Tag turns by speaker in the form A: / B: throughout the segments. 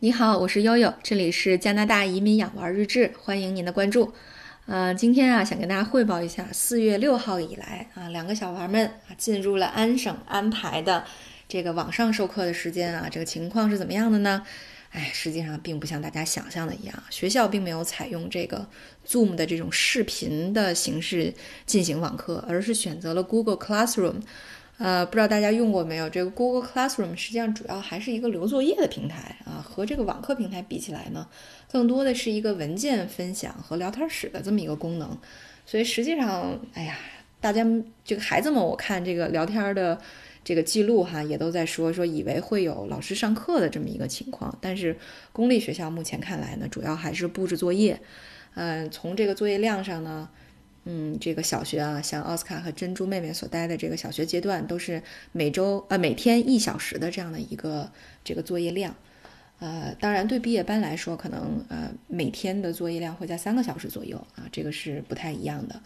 A: 你好，我是悠悠，这里是加拿大移民养娃日志，欢迎您的关注。呃，今天啊，想跟大家汇报一下，四月六号以来啊，两个小娃们啊进入了安省安排的这个网上授课的时间啊，这个情况是怎么样的呢？哎，实际上并不像大家想象的一样，学校并没有采用这个 Zoom 的这种视频的形式进行网课，而是选择了 Google Classroom。呃，不知道大家用过没有？这个 Google Classroom 实际上主要还是一个留作业的平台啊，和这个网课平台比起来呢，更多的是一个文件分享和聊天室的这么一个功能。所以实际上，哎呀，大家这个孩子们，我看这个聊天的这个记录哈，也都在说说以为会有老师上课的这么一个情况，但是公立学校目前看来呢，主要还是布置作业。嗯，从这个作业量上呢。嗯，这个小学啊，像奥斯卡和珍珠妹妹所待的这个小学阶段，都是每周呃每天一小时的这样的一个这个作业量，呃，当然对毕业班来说，可能呃每天的作业量会在三个小时左右啊，这个是不太一样的。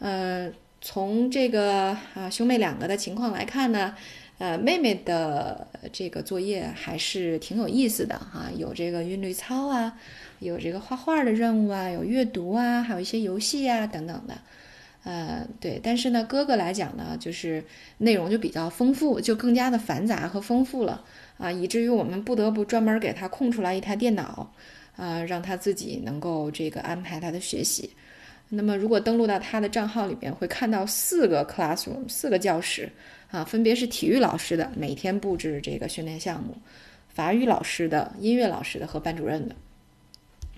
A: 呃，从这个啊兄妹两个的情况来看呢，呃妹妹的这个作业还是挺有意思的哈，有这个韵律操啊。有这个画画的任务啊，有阅读啊，还有一些游戏啊等等的，呃，对。但是呢，哥哥来讲呢，就是内容就比较丰富，就更加的繁杂和丰富了啊，以至于我们不得不专门给他空出来一台电脑，啊，让他自己能够这个安排他的学习。那么，如果登录到他的账号里边，会看到四个 classroom，四个教室啊，分别是体育老师的每天布置这个训练项目，法语老师的、音乐老师的和班主任的。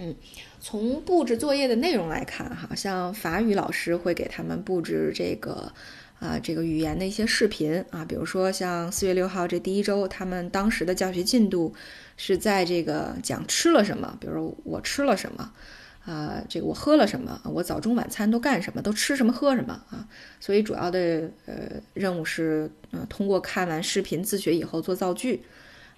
A: 嗯，从布置作业的内容来看，哈，像法语老师会给他们布置这个，啊，这个语言的一些视频啊，比如说像四月六号这第一周，他们当时的教学进度是在这个讲吃了什么，比如我吃了什么，啊，这个我喝了什么，我早中晚餐都干什么，都吃什么喝什么啊，所以主要的呃任务是，嗯，通过看完视频自学以后做造句。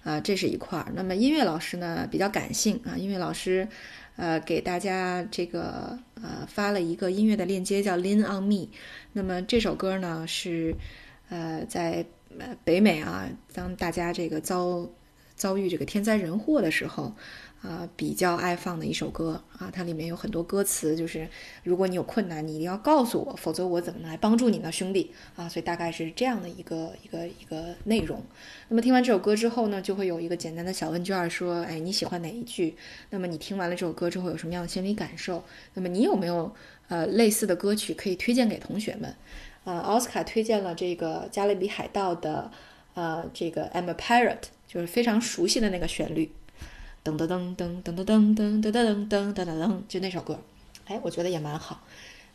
A: 啊，这是一块儿。那么音乐老师呢比较感性啊，音乐老师，呃，给大家这个呃发了一个音乐的链接，叫《Lean on Me》。那么这首歌呢是，呃，在北美啊，当大家这个遭遭遇这个天灾人祸的时候。啊，比较爱放的一首歌啊，它里面有很多歌词，就是如果你有困难，你一定要告诉我，否则我怎么来帮助你呢，兄弟啊？所以大概是这样的一个一个一个内容。那么听完这首歌之后呢，就会有一个简单的小问卷，说，哎，你喜欢哪一句？那么你听完了这首歌之后有什么样的心理感受？那么你有没有呃类似的歌曲可以推荐给同学们？呃，奥斯卡推荐了这个加勒比海盗的呃这个 I'm a Pirate，就是非常熟悉的那个旋律。噔噔噔噔噔噔噔噔噔噔噔噔噔噔，就那首歌，哎，我觉得也蛮好。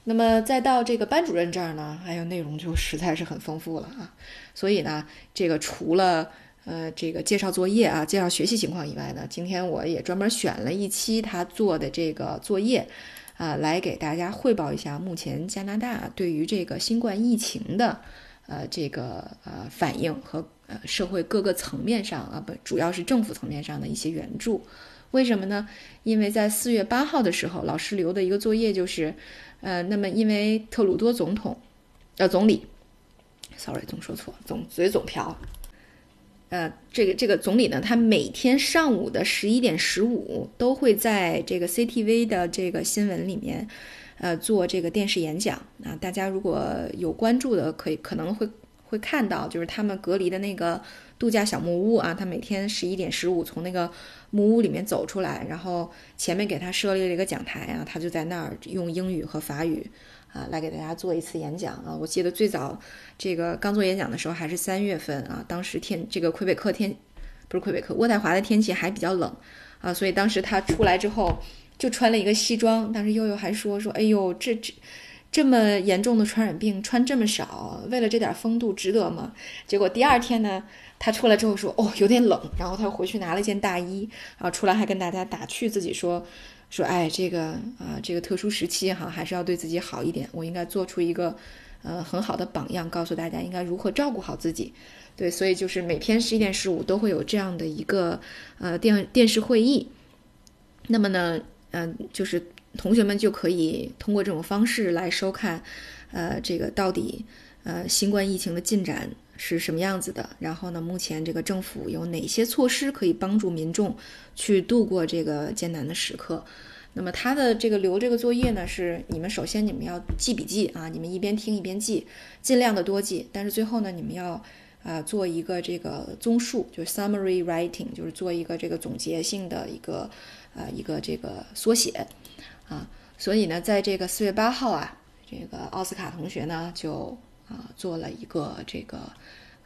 A: 那么再到这个班主任这儿呢，还有内容就实在是很丰富了啊。所以呢，这个除了呃这个介绍作业啊、介绍学习情况以外呢，今天我也专门选了一期他做的这个作业啊，来给大家汇报一下目前加拿大对于这个新冠疫情的呃这个呃反应和。呃，社会各个层面上啊，不，主要是政府层面上的一些援助。为什么呢？因为在四月八号的时候，老师留的一个作业就是，呃，那么因为特鲁多总统，呃，总理，sorry，总说错，总嘴总瓢。呃，这个这个总理呢，他每天上午的十一点十五都会在这个 CTV 的这个新闻里面，呃，做这个电视演讲啊。大家如果有关注的，可以可能会。会看到，就是他们隔离的那个度假小木屋啊，他每天十一点十五从那个木屋里面走出来，然后前面给他设立了一个讲台啊，他就在那儿用英语和法语啊来给大家做一次演讲啊。我记得最早这个刚做演讲的时候还是三月份啊，当时天这个魁北克天不是魁北克渥太华的天气还比较冷啊，所以当时他出来之后就穿了一个西装，当时悠悠还说说，哎呦这这。这么严重的传染病，穿这么少，为了这点风度，值得吗？结果第二天呢，他出来之后说：“哦，有点冷。”然后他回去拿了件大衣，然后出来还跟大家打趣自己说：“说哎，这个啊，这个特殊时期哈，还是要对自己好一点。我应该做出一个呃很好的榜样，告诉大家应该如何照顾好自己。”对，所以就是每天十一点十五都会有这样的一个呃电电视会议。那么呢，嗯，就是。同学们就可以通过这种方式来收看，呃，这个到底，呃，新冠疫情的进展是什么样子的，然后呢，目前这个政府有哪些措施可以帮助民众去度过这个艰难的时刻？那么他的这个留这个作业呢，是你们首先你们要记笔记啊，你们一边听一边记，尽量的多记。但是最后呢，你们要啊做一个这个综述，就是 summary writing，就是做一个这个总结性的一个呃一个这个缩写啊。所以呢，在这个四月八号啊，这个奥斯卡同学呢就啊做了一个这个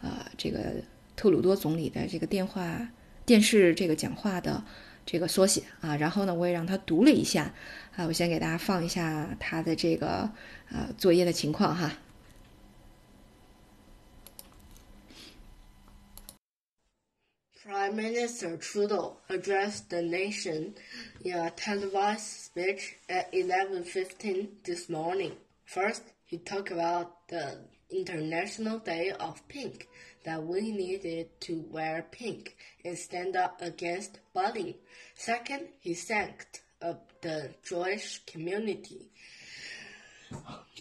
A: 呃这个特鲁多总理的这个电话电视这个讲话的。这个缩写啊，然后呢，我也让他读了一下啊，我先给大家放一下他的这个呃作业的情况哈。
B: Prime Minister Trudeau addressed the nation in a televised speech at 11:15 this morning. First, he talked about the International Day of Pink that we needed to wear pink and stand up against bullying. Second, he thanked uh, the Jewish community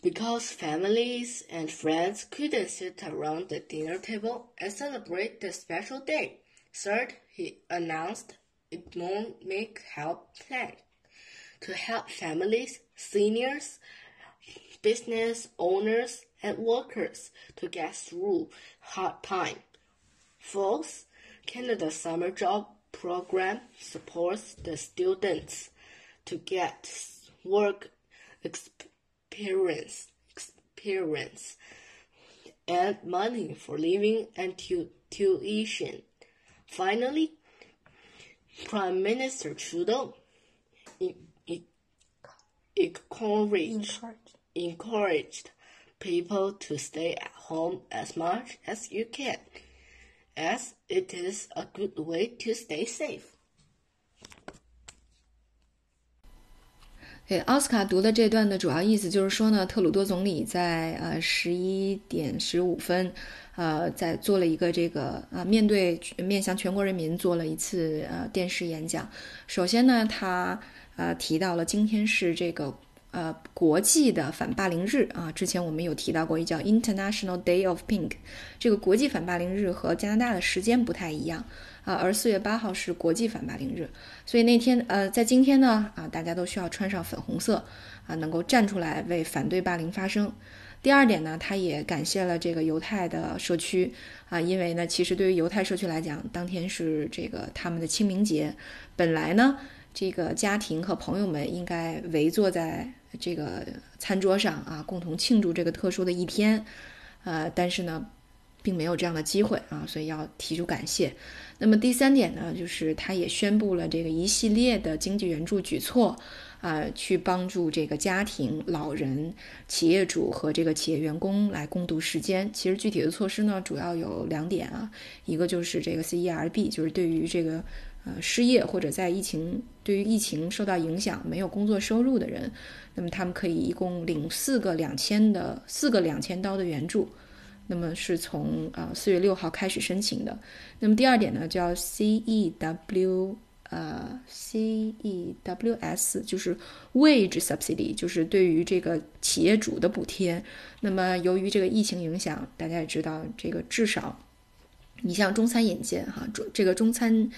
B: because families and friends couldn't sit around the dinner table and celebrate the special day. Third, he announced economic help plan to help families, seniors, business owners, and workers to get through hard time. Fourth, Canada Summer Job Program supports the students to get work experience, experience and money for living and tu- tuition. Finally, Prime Minister Trudeau encouraged, encouraged people to stay at home as much as you can, as it is a good way to stay safe.
A: 对，奥斯卡读的这段的主要意思就是说呢，特鲁多总理在呃十一点十五分，呃，在做了一个这个啊，面对面向全国人民做了一次呃电视演讲。首先呢，他呃提到了今天是这个。呃，国际的反霸凌日啊，之前我们有提到过，一叫 International Day of Pink。这个国际反霸凌日和加拿大的时间不太一样啊，而四月八号是国际反霸凌日，所以那天呃，在今天呢啊，大家都需要穿上粉红色啊，能够站出来为反对霸凌发声。第二点呢，他也感谢了这个犹太的社区啊，因为呢，其实对于犹太社区来讲，当天是这个他们的清明节，本来呢，这个家庭和朋友们应该围坐在。这个餐桌上啊，共同庆祝这个特殊的一天，呃，但是呢，并没有这样的机会啊，所以要提出感谢。那么第三点呢，就是他也宣布了这个一系列的经济援助举措，啊，去帮助这个家庭、老人、企业主和这个企业员工来共度时间。其实具体的措施呢，主要有两点啊，一个就是这个 CERB，就是对于这个。呃，失业或者在疫情对于疫情受到影响没有工作收入的人，那么他们可以一共领四个两千的四个两千刀的援助，那么是从啊四月六号开始申请的。那么第二点呢，叫 CEW 呃 CEWS，就是 Wage Subsidy，就是对于这个企业主的补贴。那么由于这个疫情影响，大家也知道，这个至少你像中餐饮界哈，中这个中餐。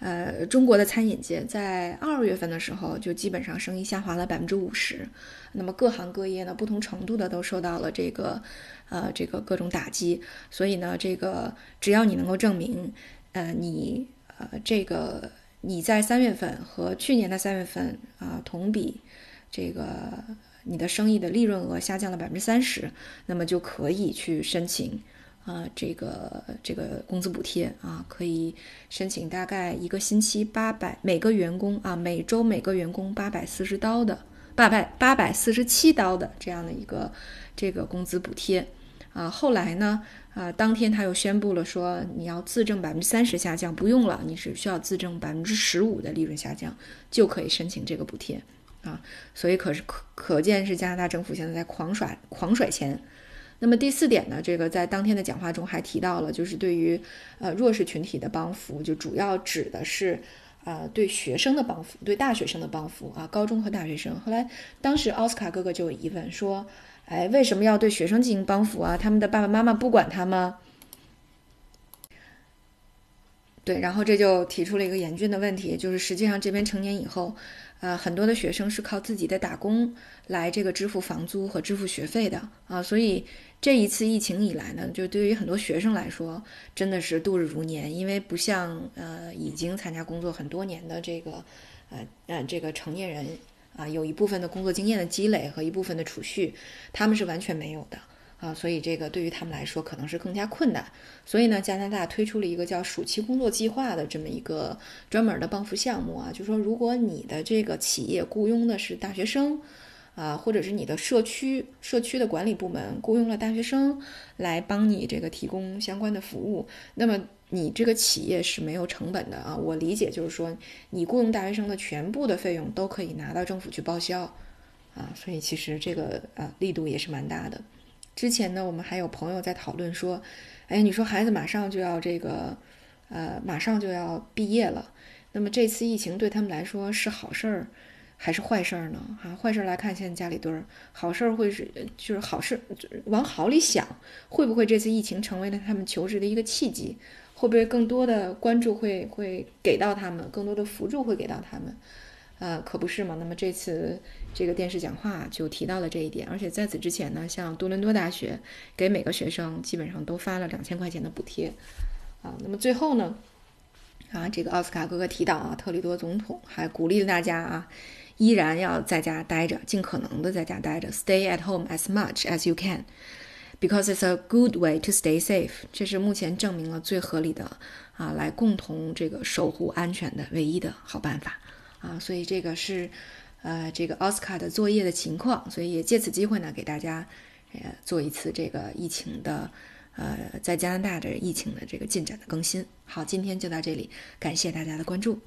A: 呃，中国的餐饮界在二月份的时候就基本上生意下滑了百分之五十，那么各行各业呢，不同程度的都受到了这个，呃，这个各种打击。所以呢，这个只要你能够证明，呃，你呃，这个你在三月份和去年的三月份啊同比，这个你的生意的利润额下降了百分之三十，那么就可以去申请。啊，这个这个工资补贴啊，可以申请大概一个星期八百，每个员工啊，每周每个员工八百四十刀的，八百八百四十七刀的这样的一个这个工资补贴啊。后来呢，啊，当天他又宣布了说，你要自证百分之三十下降，不用了，你只需要自证百分之十五的利润下降，就可以申请这个补贴啊。所以可是可可见是加拿大政府现在在狂甩狂甩钱。那么第四点呢？这个在当天的讲话中还提到了，就是对于呃弱势群体的帮扶，就主要指的是啊对学生的帮扶，对大学生的帮扶啊，高中和大学生。后来当时奥斯卡哥哥就有疑问说：“哎，为什么要对学生进行帮扶啊？他们的爸爸妈妈不管他吗？”对，然后这就提出了一个严峻的问题，就是实际上这边成年以后。呃，很多的学生是靠自己的打工来这个支付房租和支付学费的啊，所以这一次疫情以来呢，就对于很多学生来说，真的是度日如年，因为不像呃已经参加工作很多年的这个呃呃这个成年人啊，有一部分的工作经验的积累和一部分的储蓄，他们是完全没有的。啊，所以这个对于他们来说可能是更加困难。所以呢，加拿大推出了一个叫暑期工作计划的这么一个专门的帮扶项目啊，就说如果你的这个企业雇佣的是大学生，啊，或者是你的社区社区的管理部门雇佣了大学生来帮你这个提供相关的服务，那么你这个企业是没有成本的啊。我理解就是说，你雇佣大学生的全部的费用都可以拿到政府去报销，啊，所以其实这个呃力度也是蛮大的。之前呢，我们还有朋友在讨论说，哎，你说孩子马上就要这个，呃，马上就要毕业了，那么这次疫情对他们来说是好事儿还是坏事儿呢？啊，坏事儿来看，现在家里蹲儿；好事儿会是就是好事，往好里想，会不会这次疫情成为了他们求职的一个契机？会不会更多的关注会会给到他们，更多的辅助会给到他们？呃，可不是嘛。那么这次这个电视讲话就提到了这一点，而且在此之前呢，像多伦多大学给每个学生基本上都发了两千块钱的补贴，啊，那么最后呢，啊，这个奥斯卡哥哥提到啊，特里多总统还鼓励大家啊，依然要在家待着，尽可能的在家待着，stay at home as much as you can，because it's a good way to stay safe。这是目前证明了最合理的啊，来共同这个守护安全的唯一的好办法。啊，所以这个是，呃，这个奥斯卡的作业的情况，所以也借此机会呢，给大家，呃，做一次这个疫情的，呃，在加拿大的疫情的这个进展的更新。好，今天就到这里，感谢大家的关注。